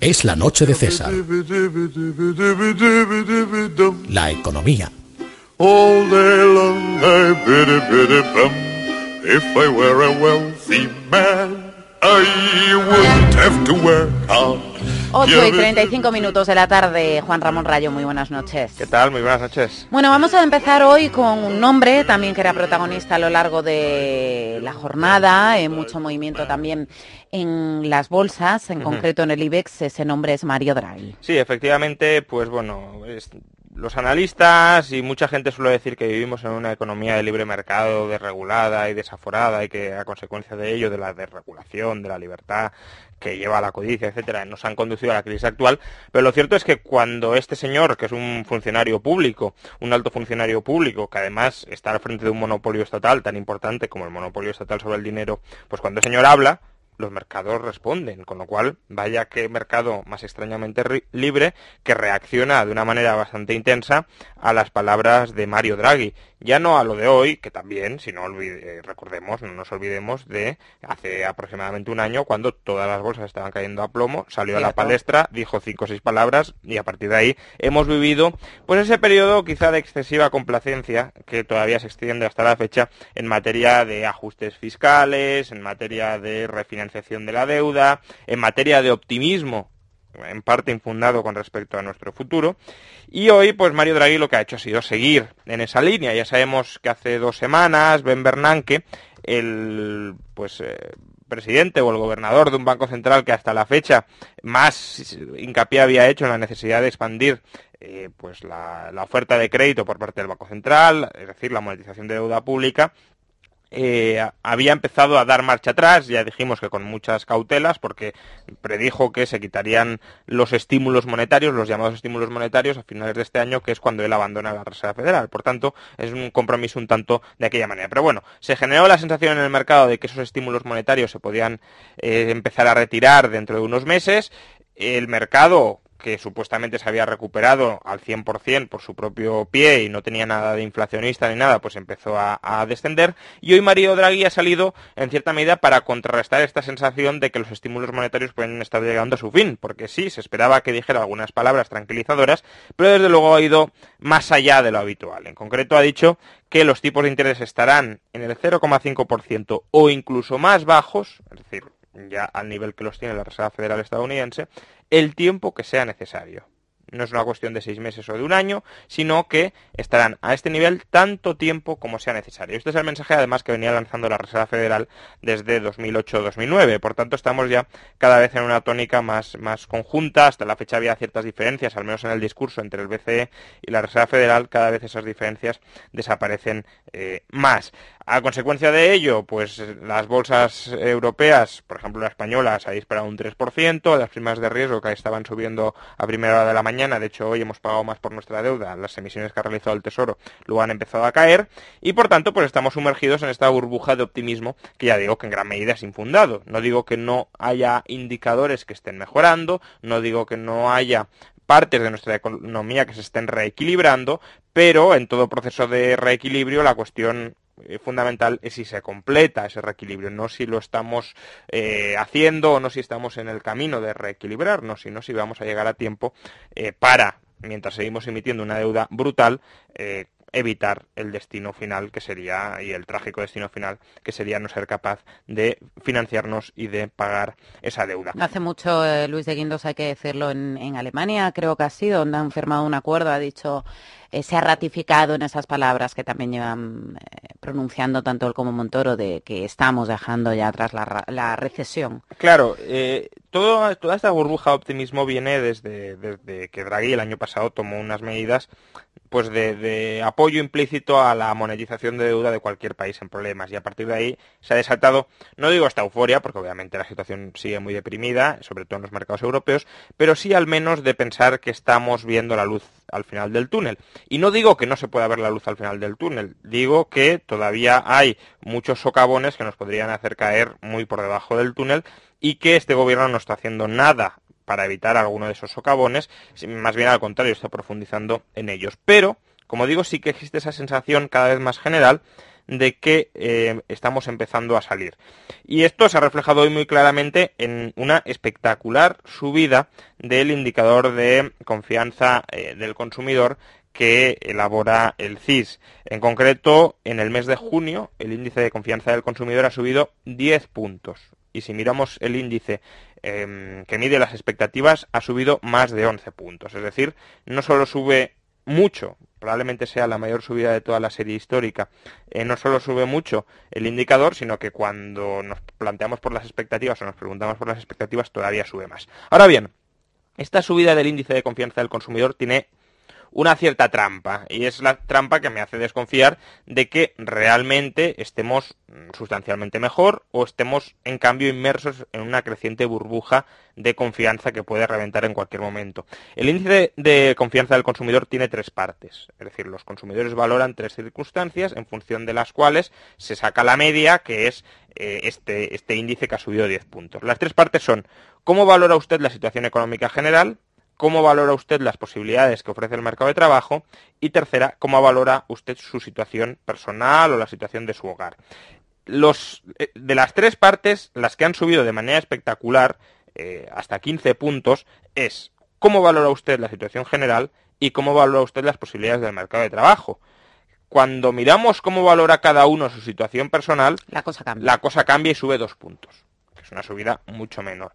Es la noche de César. La economía. All day long I wouldn't have to work hard. 8 y 35 minutos de la tarde, Juan Ramón Rayo, muy buenas noches. ¿Qué tal? Muy buenas noches. Bueno, vamos a empezar hoy con un nombre también que era protagonista a lo largo de la jornada, en mucho movimiento también en las bolsas, en concreto en el IBEX, ese nombre es Mario Draghi. Sí, efectivamente, pues bueno, es los analistas y mucha gente suele decir que vivimos en una economía de libre mercado desregulada y desaforada y que a consecuencia de ello, de la desregulación, de la libertad que lleva a la codicia, etcétera, nos han conducido a la crisis actual, pero lo cierto es que cuando este señor, que es un funcionario público, un alto funcionario público, que además está al frente de un monopolio estatal tan importante como el monopolio estatal sobre el dinero, pues cuando el señor habla, los mercados responden, con lo cual vaya que mercado más extrañamente libre que reacciona de una manera bastante intensa a las palabras de Mario Draghi. Ya no a lo de hoy, que también, si no olvide, recordemos, no nos olvidemos de hace aproximadamente un año cuando todas las bolsas estaban cayendo a plomo, salió a la palestra, dijo cinco o seis palabras y a partir de ahí hemos vivido pues ese periodo quizá de excesiva complacencia que todavía se extiende hasta la fecha en materia de ajustes fiscales, en materia de refinanciación de la deuda, en materia de optimismo en parte infundado con respecto a nuestro futuro. Y hoy, pues Mario Draghi lo que ha hecho ha sido seguir en esa línea. Ya sabemos que hace dos semanas Ben Bernanke, el pues eh, presidente o el gobernador de un banco central que hasta la fecha más hincapié había hecho en la necesidad de expandir eh, pues la, la, oferta de crédito por parte del Banco Central, es decir, la monetización de deuda pública, eh, había empezado a dar marcha atrás, ya dijimos que con muchas cautelas, porque predijo que se quitarían los estímulos monetarios, los llamados estímulos monetarios, a finales de este año, que es cuando él abandona la Reserva Federal. Por tanto, es un compromiso un tanto de aquella manera. Pero bueno, se generó la sensación en el mercado de que esos estímulos monetarios se podían eh, empezar a retirar dentro de unos meses. El mercado que supuestamente se había recuperado al 100% por su propio pie y no tenía nada de inflacionista ni nada, pues empezó a, descender. Y hoy Mario Draghi ha salido en cierta medida para contrarrestar esta sensación de que los estímulos monetarios pueden estar llegando a su fin, porque sí, se esperaba que dijera algunas palabras tranquilizadoras, pero desde luego ha ido más allá de lo habitual. En concreto ha dicho que los tipos de interés estarán en el 0,5% o incluso más bajos, es decir, ya al nivel que los tiene la Reserva Federal estadounidense, el tiempo que sea necesario. No es una cuestión de seis meses o de un año, sino que estarán a este nivel tanto tiempo como sea necesario. Este es el mensaje además que venía lanzando la Reserva Federal desde 2008-2009. Por tanto, estamos ya cada vez en una tónica más, más conjunta. Hasta la fecha había ciertas diferencias, al menos en el discurso entre el BCE y la Reserva Federal. Cada vez esas diferencias desaparecen eh, más. A consecuencia de ello, pues las bolsas europeas, por ejemplo la española, se ha disparado un 3%, las primas de riesgo que estaban subiendo a primera hora de la mañana, de hecho hoy hemos pagado más por nuestra deuda, las emisiones que ha realizado el Tesoro luego han empezado a caer, y por tanto pues estamos sumergidos en esta burbuja de optimismo que ya digo que en gran medida es infundado. No digo que no haya indicadores que estén mejorando, no digo que no haya partes de nuestra economía que se estén reequilibrando, pero en todo proceso de reequilibrio la cuestión fundamental es si se completa ese reequilibrio, no si lo estamos eh, haciendo o no si estamos en el camino de reequilibrarnos, sino si vamos a llegar a tiempo eh, para, mientras seguimos emitiendo una deuda brutal, evitar el destino final que sería, y el trágico destino final que sería no ser capaz de financiarnos y de pagar esa deuda. Hace mucho, Luis de Guindos, hay que decirlo, en, en Alemania creo que ha sido, donde han firmado un acuerdo, ha dicho eh, se ha ratificado en esas palabras que también llevan eh, pronunciando tanto él como Montoro de que estamos dejando ya atrás la, recesión. Claro, eh, toda esta burbuja de optimismo viene desde, desde que Draghi el año pasado tomó unas medidas pues de, apoyo implícito a la monetización de deuda de cualquier país en problemas y a partir de ahí se ha desatado, no digo esta euforia, porque obviamente la situación sigue muy deprimida, sobre todo en los mercados europeos, pero sí al menos de pensar que estamos viendo la luz al final del túnel. Y no digo que no se pueda ver la luz al final del túnel, digo que todavía hay muchos socavones que nos podrían hacer caer muy por debajo del túnel y que este gobierno no está haciendo nada para evitar alguno de esos socavones, más bien al contrario, está profundizando en ellos. Pero, como digo, sí que existe esa sensación cada vez más general de que eh, estamos empezando a salir. Y esto se ha reflejado hoy muy claramente en una espectacular subida del indicador de confianza eh, del consumidor que elabora el CIS. En concreto, en el mes de junio, el índice de confianza del consumidor ha subido 10 puntos. Y si miramos el índice em, que mide las expectativas, ha subido más de 11 puntos. Es decir, no solo sube mucho, probablemente sea la mayor subida de toda la serie histórica, eh, no solo sube mucho el indicador, sino que cuando nos planteamos por las expectativas o nos preguntamos por las expectativas, todavía sube más. Ahora bien, esta subida del índice de confianza del consumidor tiene una cierta trampa, y es la trampa que me hace desconfiar de que realmente estemos sustancialmente mejor o estemos en cambio inmersos en una creciente burbuja de confianza que puede reventar en cualquier momento. El índice de confianza del consumidor tiene tres partes, es decir, los consumidores valoran tres circunstancias en función de las cuales se saca la media, que es eh, este, este índice que ha subido 10 puntos. Las tres partes son cómo valora usted la situación económica general, cómo valora usted las posibilidades que ofrece el mercado de trabajo y tercera, cómo valora usted su situación personal o la situación de su hogar. Los, eh, de las tres partes, las que han subido de manera espectacular, eh, hasta 15 puntos, es cómo valora usted la situación general y cómo valora usted las posibilidades del mercado de trabajo. Cuando miramos cómo valora cada uno su situación personal, la cosa cambia, la cosa cambia y sube dos puntos es una subida mucho menor.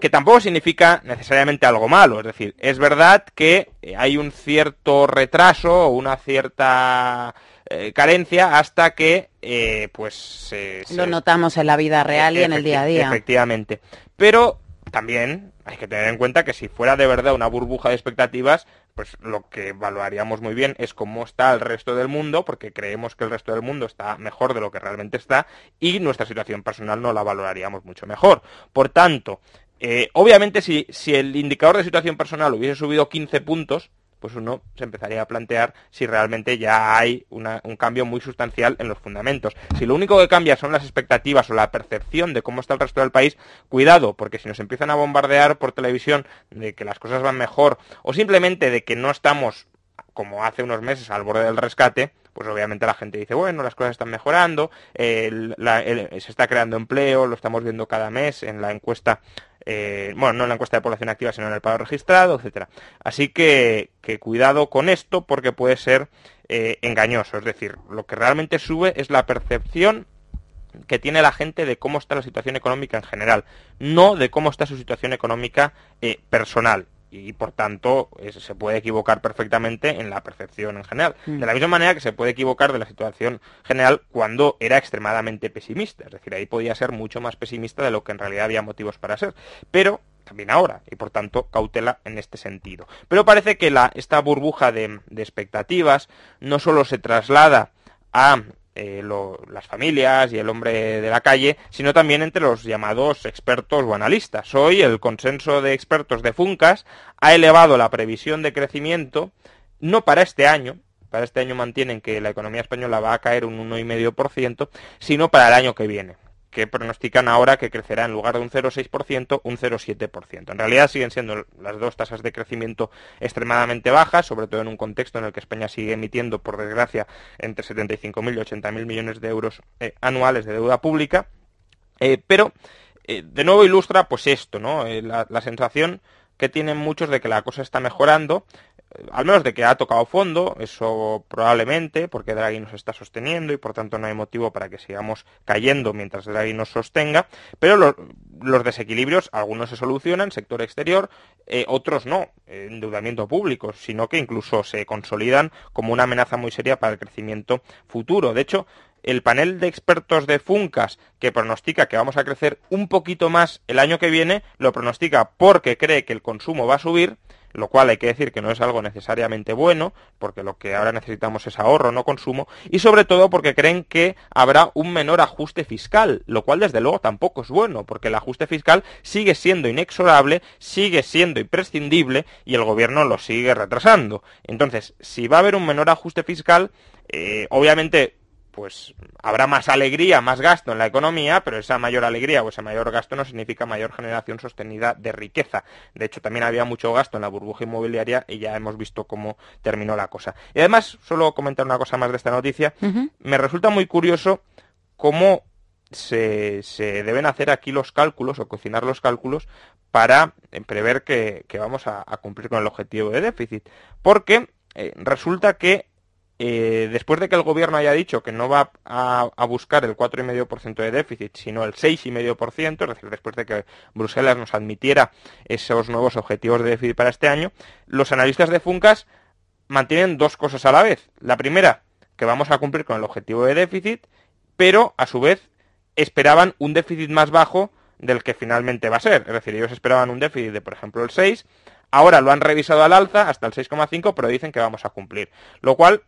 Que tampoco significa necesariamente algo malo, es decir, es verdad que eh, hay un cierto retraso o una cierta eh, carencia hasta que eh, pues lo notamos en la vida real y en el día a día. Efectivamente. Pero también hay que tener en cuenta que si fuera de verdad una burbuja de expectativas, pues lo que evaluaríamos muy bien es cómo está el resto del mundo, porque creemos que el resto del mundo está mejor de lo que realmente está, y nuestra situación personal no la valoraríamos mucho mejor. Por tanto, eh, obviamente si, si el indicador de situación personal hubiese subido 15 puntos, pues uno se empezaría a plantear si realmente ya hay un cambio muy sustancial en los fundamentos. Si lo único que cambia son las expectativas o la percepción de cómo está el resto del país, cuidado, porque si nos empiezan a bombardear por televisión de que las cosas van mejor o simplemente de que no estamos como hace unos meses al borde del rescate, pues obviamente la gente dice, bueno, las cosas están mejorando, se está creando empleo, lo estamos viendo cada mes en la encuesta eh, bueno, no en la encuesta de población activa, sino en el paro registrado, etcétera. Así que, cuidado con esto porque puede ser eh, engañoso. Es decir, lo que realmente sube es la percepción que tiene la gente de cómo está la situación económica en general, no de cómo está su situación económica eh, personal y por tanto se puede equivocar perfectamente en la percepción en general. Mm. De la misma manera que se puede equivocar de la situación general cuando era extremadamente pesimista, es decir, ahí podía ser mucho más pesimista de lo que en realidad había motivos para ser. Pero también ahora, y por tanto cautela en este sentido. Pero parece que la, esta burbuja de, de expectativas no solo se traslada a eh, las familias y el hombre de la calle, sino también entre los llamados expertos o analistas. Hoy el consenso de expertos de Funcas ha elevado la previsión de crecimiento, no para este año, para este año mantienen que la economía española va a caer un 1,5%, sino para el año que viene que pronostican ahora que crecerá en lugar de un 0,6%, un 0,7%. En realidad siguen siendo las dos tasas de crecimiento extremadamente bajas, sobre todo en un contexto en el que España sigue emitiendo, por desgracia, entre 75.000 y 80.000 millones de euros eh, anuales de deuda pública. Eh, pero, eh, de nuevo ilustra pues esto, ¿no? La, la sensación que tienen muchos de que la cosa está mejorando, al menos de que ha tocado fondo, eso probablemente, porque Draghi nos está sosteniendo y por tanto no hay motivo para que sigamos cayendo mientras Draghi nos sostenga, pero los desequilibrios, algunos se solucionan, sector exterior, eh, otros no, endeudamiento público, sino que incluso se consolidan como una amenaza muy seria para el crecimiento futuro. De hecho, el panel de expertos de Funcas que pronostica que vamos a crecer un poquito más el año que viene, lo pronostica porque cree que el consumo va a subir, lo cual hay que decir que no es algo necesariamente bueno, porque lo que ahora necesitamos es ahorro, no consumo, y sobre todo porque creen que habrá un menor ajuste fiscal, lo cual desde luego tampoco es bueno, porque el ajuste fiscal sigue siendo inexorable, sigue siendo imprescindible y el gobierno lo sigue retrasando. Entonces, si va a haber un menor ajuste fiscal, eh, obviamente pues habrá más alegría, más gasto en la economía, pero esa mayor alegría o ese mayor gasto no significa mayor generación sostenida de riqueza. De hecho, también había mucho gasto en la burbuja inmobiliaria y ya hemos visto cómo terminó la cosa. Y además, solo comentar una cosa más de esta noticia, me resulta muy curioso cómo se, deben hacer aquí los cálculos o cocinar los cálculos para eh, prever que, vamos a, cumplir con el objetivo de déficit. Porque eh, resulta que eh, después de que el gobierno haya dicho que no va a, a buscar el 4,5% de déficit, sino el 6,5%, es decir, después de que Bruselas nos admitiera esos nuevos objetivos de déficit para este año, los analistas de Funcas mantienen dos cosas a la vez. La primera, que vamos a cumplir con el objetivo de déficit, pero a su vez esperaban un déficit más bajo del que finalmente va a ser. Es decir, ellos esperaban un déficit de, por ejemplo, el 6, ahora lo han revisado al alza hasta el 6,5, pero dicen que vamos a cumplir. Lo cual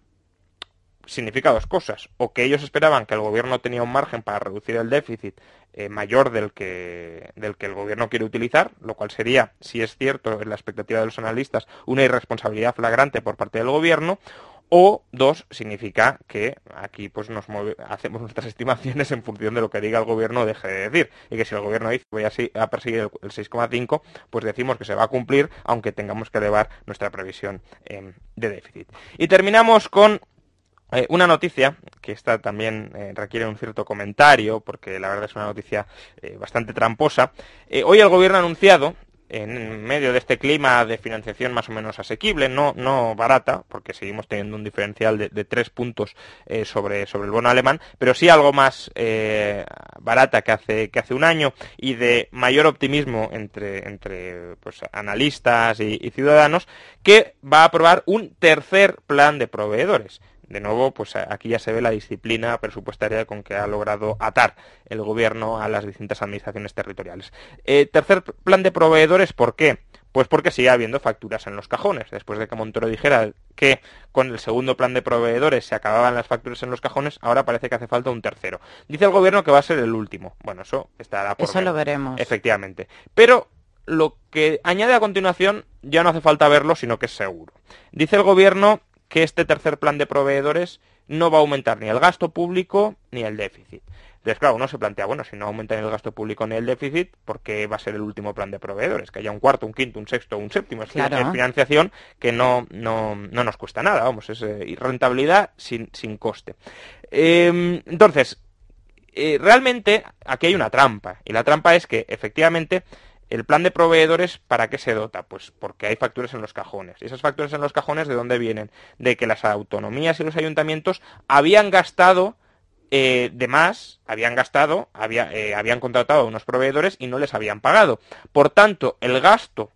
significa dos cosas. O que ellos esperaban que el gobierno tenía un margen para reducir el déficit eh, mayor del que, del que el gobierno quiere utilizar, lo cual sería, si es cierto, en la expectativa de los analistas, una irresponsabilidad flagrante por parte del gobierno. O dos, significa que aquí pues nos hacemos nuestras estimaciones en función de lo que diga el gobierno deje de decir. Y que si el gobierno dice voy a, perseguir el, 6,5, pues decimos que se va a cumplir, aunque tengamos que elevar nuestra previsión em, de déficit. Y terminamos con eh, una noticia que esta también eh, requiere un cierto comentario, porque la verdad es una noticia eh, bastante tramposa. hoy el gobierno ha anunciado, en medio de este clima de financiación más o menos asequible, no, no barata, porque seguimos teniendo un diferencial de, tres puntos sobre, sobre el bono alemán, pero sí algo más barata que hace, que hace un año y de mayor optimismo entre, entre pues, analistas y ciudadanos, que va a aprobar un tercer plan de proveedores de nuevo, pues aquí ya se ve la disciplina presupuestaria con que ha logrado atar el gobierno a las distintas administraciones territoriales. Eh, tercer plan de proveedores, ¿por qué? Pues porque sigue habiendo facturas en los cajones. Después de que Montoro dijera que con el segundo plan de proveedores se acababan las facturas en los cajones, ahora parece que hace falta un tercero. Dice el gobierno que va a ser el último. Bueno, eso estará por Eso lo veremos. Efectivamente. Pero lo que añade a continuación ya no hace falta verlo, sino que es seguro. Dice el gobierno que este tercer plan de proveedores no va a aumentar ni el gasto público ni el déficit. Entonces, claro, uno se plantea, bueno, si no aumenta ni el gasto público ni el déficit, ¿por qué va a ser el último plan de proveedores? Que haya un cuarto, un quinto, un sexto, un séptimo. Es financiación que no, no, no, nos cuesta nada, vamos, es eh, rentabilidad sin, sin coste. Em, entonces, eh, realmente aquí hay una trampa, y la trampa es que efectivamente el plan de proveedores, ¿para qué se dota? Pues porque hay facturas en los cajones. ¿Y esas facturas en los cajones de dónde vienen? De que las autonomías y los ayuntamientos habían gastado eh, de más, habían gastado, eh, habían contratado a unos proveedores y no les habían pagado. Por tanto, el gasto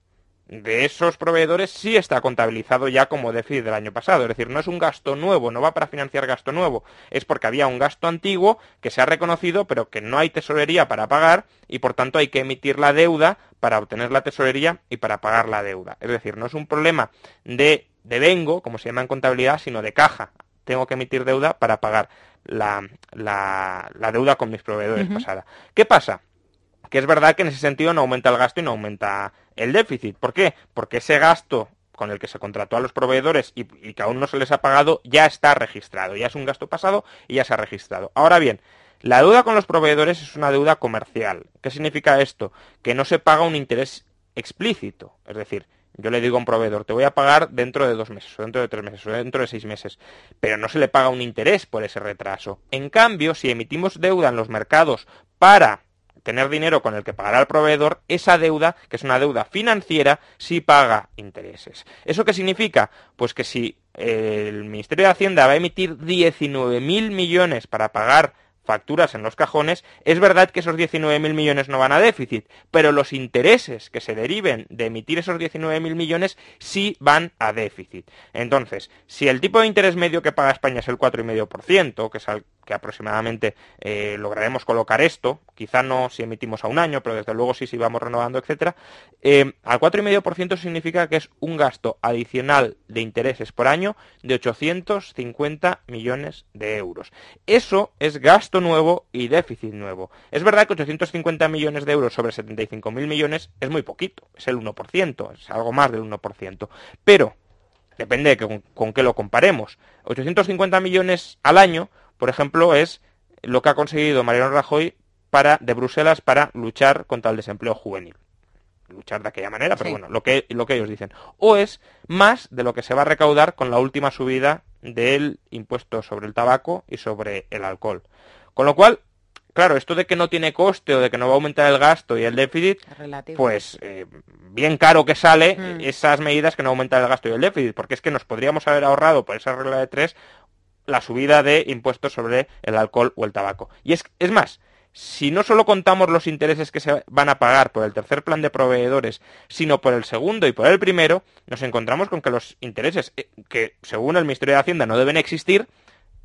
de esos proveedores sí está contabilizado ya como déficit del año pasado. Es decir, no es un gasto nuevo, no va para financiar gasto nuevo. Es porque había un gasto antiguo que se ha reconocido, pero que no hay tesorería para pagar y por tanto hay que emitir la deuda para obtener la tesorería y para pagar la deuda. Es decir, no es un problema de, de vengo, como se llama en contabilidad, sino de caja. Tengo que emitir deuda para pagar la, la, deuda con mis proveedores pasada. ¿Qué pasa? Que es verdad que en ese sentido no aumenta el gasto y no aumenta el déficit. ¿Por qué? Porque ese gasto con el que se contrató a los proveedores y, que aún no se les ha pagado ya está registrado, ya es un gasto pasado y ya se ha registrado. Ahora bien, la deuda con los proveedores es una deuda comercial. ¿Qué significa esto? Que no se paga un interés explícito. Es decir, yo le digo a un proveedor, te voy a pagar dentro de dos meses, o dentro de tres meses, o dentro de seis meses, pero no se le paga un interés por ese retraso. En cambio, si emitimos deuda en los mercados para tener dinero con el que pagará el proveedor, esa deuda, que es una deuda financiera, sí paga intereses. ¿Eso qué significa? Pues que si el Ministerio de Hacienda va a emitir 19.000 millones para pagar facturas en los cajones, es verdad que esos 19.000 millones no van a déficit, pero los intereses que se deriven de emitir esos 19.000 millones sí van a déficit. Entonces, si el tipo de interés medio que paga España es el 4,5%, que es al que aproximadamente eh, lograremos colocar esto, quizá no si emitimos a un año, pero desde luego sí si vamos renovando, etcétera, eh, al 4,5% significa que es un gasto adicional de intereses por año de 850 millones de euros. Eso es gasto nuevo y déficit nuevo. Es verdad que 850 millones de euros sobre 75.000 millones es muy poquito, es el 1%, es algo más del 1%, pero depende de con qué lo comparemos. 850 millones al año por ejemplo, es lo que ha conseguido Mariano Rajoy para, de Bruselas para luchar contra el desempleo juvenil. Luchar de aquella manera, pero bueno, lo que, lo que ellos dicen. O es más de lo que se va a recaudar con la última subida del impuesto sobre el tabaco y sobre el alcohol. Con lo cual, claro, esto de que no tiene coste o de que no va a aumentar el gasto y el déficit, pues eh, bien caro que sale hmm. esas medidas que no aumentan el gasto y el déficit, porque es que nos podríamos haber ahorrado por esa regla de tres la subida de impuestos sobre el alcohol o el tabaco. Y es, es más, si no solo contamos los intereses que se van a pagar por el tercer plan de proveedores, sino por el segundo y por el primero, nos encontramos con que los intereses, eh, que según el Ministerio de Hacienda no deben existir,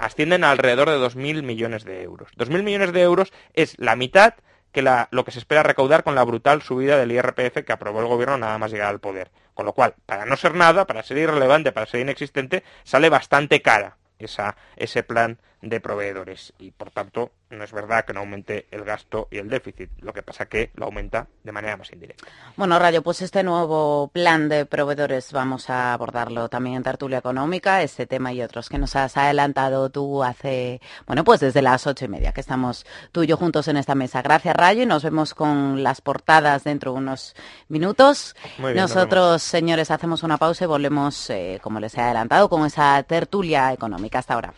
ascienden a alrededor de 2.000 millones de euros. 2.000 millones de euros es la mitad que lo que se espera recaudar con la brutal subida del IRPF que aprobó el gobierno nada más llegar al poder. Con lo cual, para no ser nada, para ser irrelevante, para ser inexistente, sale bastante cara esa, ese plan de proveedores y por tanto no es verdad que no aumente el gasto y el déficit, lo que pasa que lo aumenta de manera más indirecta. Bueno, Rayo, pues este nuevo plan de proveedores vamos a abordarlo también en Tertulia Económica, este tema y otros que nos has adelantado tú hace, bueno, pues desde las ocho y media que estamos tú y yo juntos en esta mesa. Gracias, Rayo, y nos vemos con las portadas dentro de unos minutos. Nosotros, señores, hacemos una pausa y volvemos, eh, como les he adelantado, con esa tertulia económica. Hasta ahora.